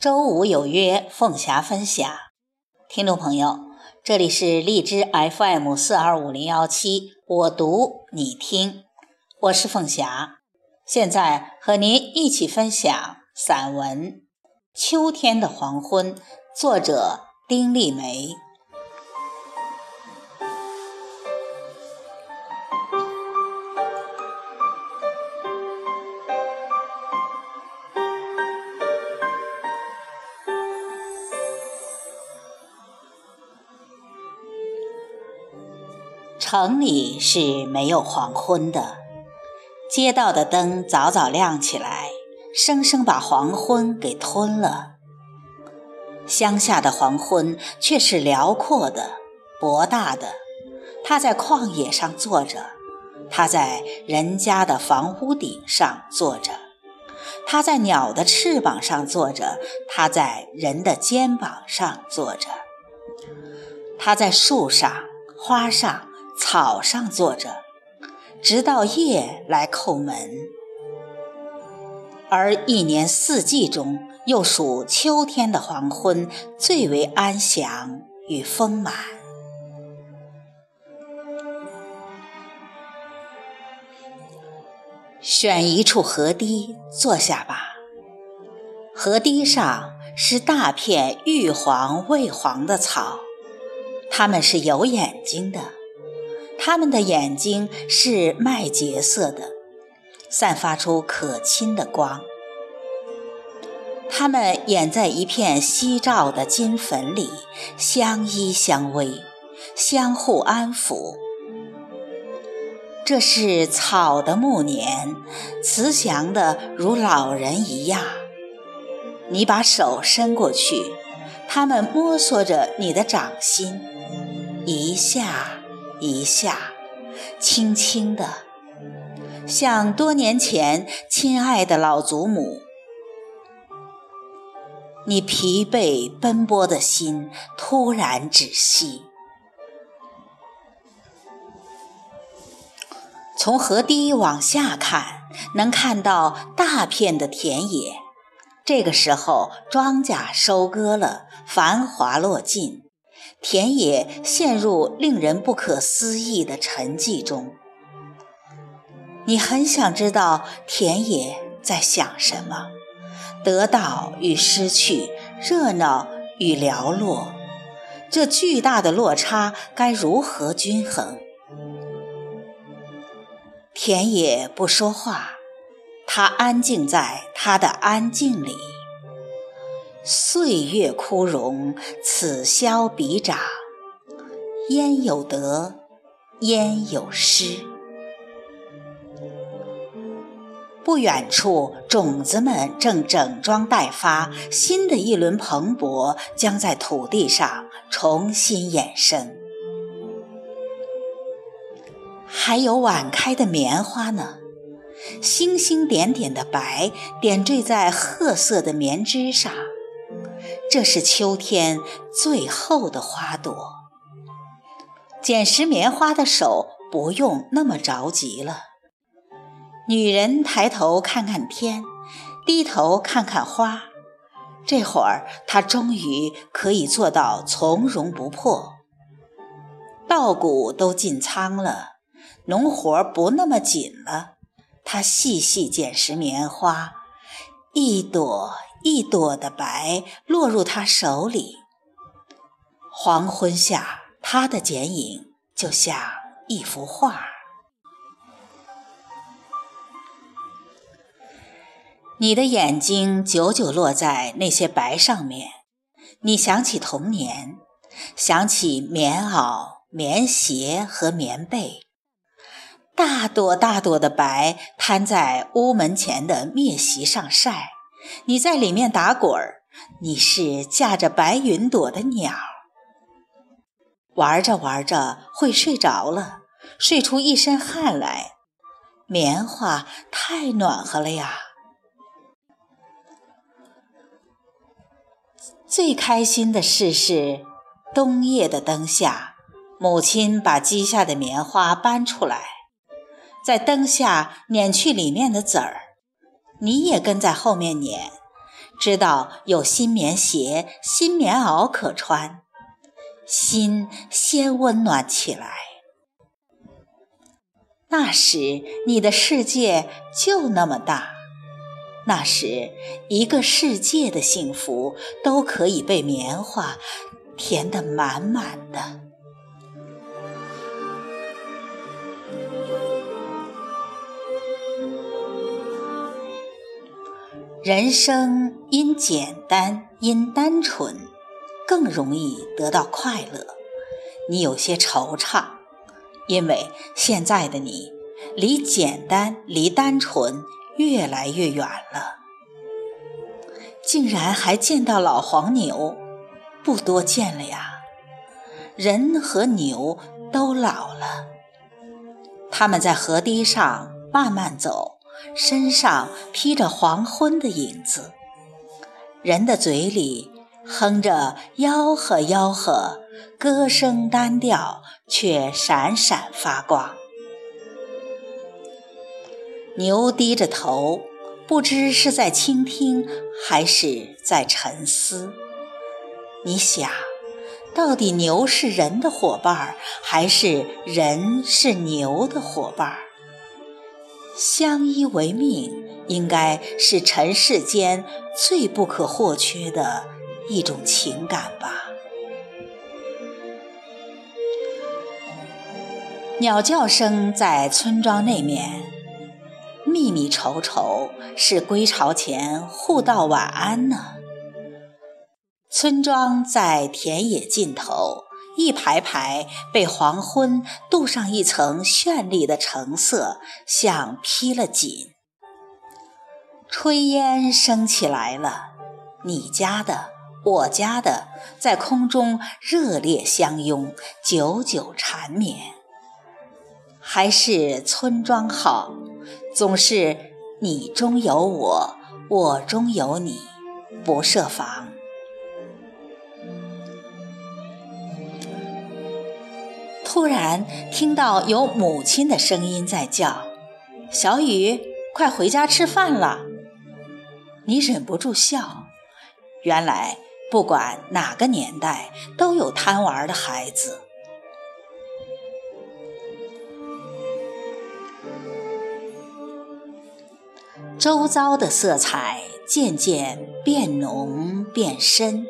周五有约，凤霞分享。听众朋友，这里是荔枝 FM 四二五零幺七，我读你听，我是凤霞，现在和您一起分享散文《秋天的黄昏》，作者丁立梅。城里是没有黄昏的，街道的灯早早亮起来，生生把黄昏给吞了。乡下的黄昏却是辽阔的、博大的。他在旷野上坐着，他在人家的房屋顶上坐着，他在鸟的翅膀上坐着，他在人的肩膀上坐着，他在树上、花上。草上坐着，直到夜来叩门。而一年四季中，又属秋天的黄昏最为安详与丰满。选一处河堤坐下吧，河堤上是大片玉黄、未黄的草，它们是有眼睛的。他们的眼睛是麦秸色的，散发出可亲的光。他们掩在一片夕照的金粉里，相依相偎，相互安抚。这是草的暮年，慈祥的如老人一样。你把手伸过去，他们摸索着你的掌心，一下。一下，轻轻的，像多年前亲爱的老祖母。你疲惫奔波的心突然止息。从河堤往下看，能看到大片的田野。这个时候，庄稼收割了，繁华落尽。田野陷入令人不可思议的沉寂中。你很想知道田野在想什么，得到与失去，热闹与寥落，这巨大的落差该如何均衡？田野不说话，它安静在它的安静里。岁月枯荣，此消彼长，焉有得，焉有失？不远处，种子们正整装待发，新的一轮蓬勃将在土地上重新衍生。还有晚开的棉花呢，星星点点的白点缀在褐色的棉枝上。这是秋天最后的花朵，捡拾棉花的手不用那么着急了。女人抬头看看天，低头看看花，这会儿她终于可以做到从容不迫。稻谷都进仓了，农活不那么紧了。她细细捡拾棉花，一朵。一朵的白落入他手里，黄昏下，他的剪影就像一幅画。你的眼睛久久落在那些白上面，你想起童年，想起棉袄、棉鞋和棉被，大朵大朵的白摊在屋门前的篾席上晒。你在里面打滚儿，你是驾着白云朵的鸟，玩着玩着会睡着了，睡出一身汗来。棉花太暖和了呀！最开心的事是，冬夜的灯下，母亲把积下的棉花搬出来，在灯下碾去里面的籽儿。你也跟在后面撵，知道有新棉鞋、新棉袄可穿，心先温暖起来。那时你的世界就那么大，那时一个世界的幸福都可以被棉花填得满满的。人生因简单，因单纯，更容易得到快乐。你有些惆怅，因为现在的你离简单、离单纯越来越远了。竟然还见到老黄牛，不多见了呀。人和牛都老了，他们在河堤上慢慢走。身上披着黄昏的影子，人的嘴里哼着吆喝吆喝，歌声单调却闪闪发光。牛低着头，不知是在倾听还是在沉思。你想，到底牛是人的伙伴，还是人是牛的伙伴？相依为命，应该是尘世间最不可或缺的一种情感吧。鸟叫声在村庄那面密密稠稠，是归巢前互道晚安呢。村庄在田野尽头。一排排被黄昏镀上一层绚丽的橙色，像披了锦。炊烟升起来了，你家的，我家的，在空中热烈相拥，久久缠绵。还是村庄好，总是你中有我，我中有你，不设防。突然听到有母亲的声音在叫：“小雨，快回家吃饭了。”你忍不住笑。原来不管哪个年代，都有贪玩的孩子。周遭的色彩渐渐变浓变深，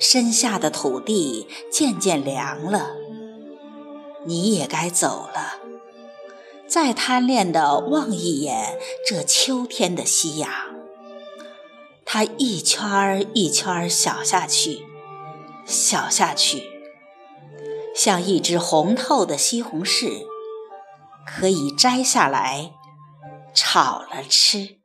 身下的土地渐渐凉了。你也该走了，再贪恋的望一眼这秋天的夕阳，它一圈儿一圈儿小下去，小下去，像一只红透的西红柿，可以摘下来炒了吃。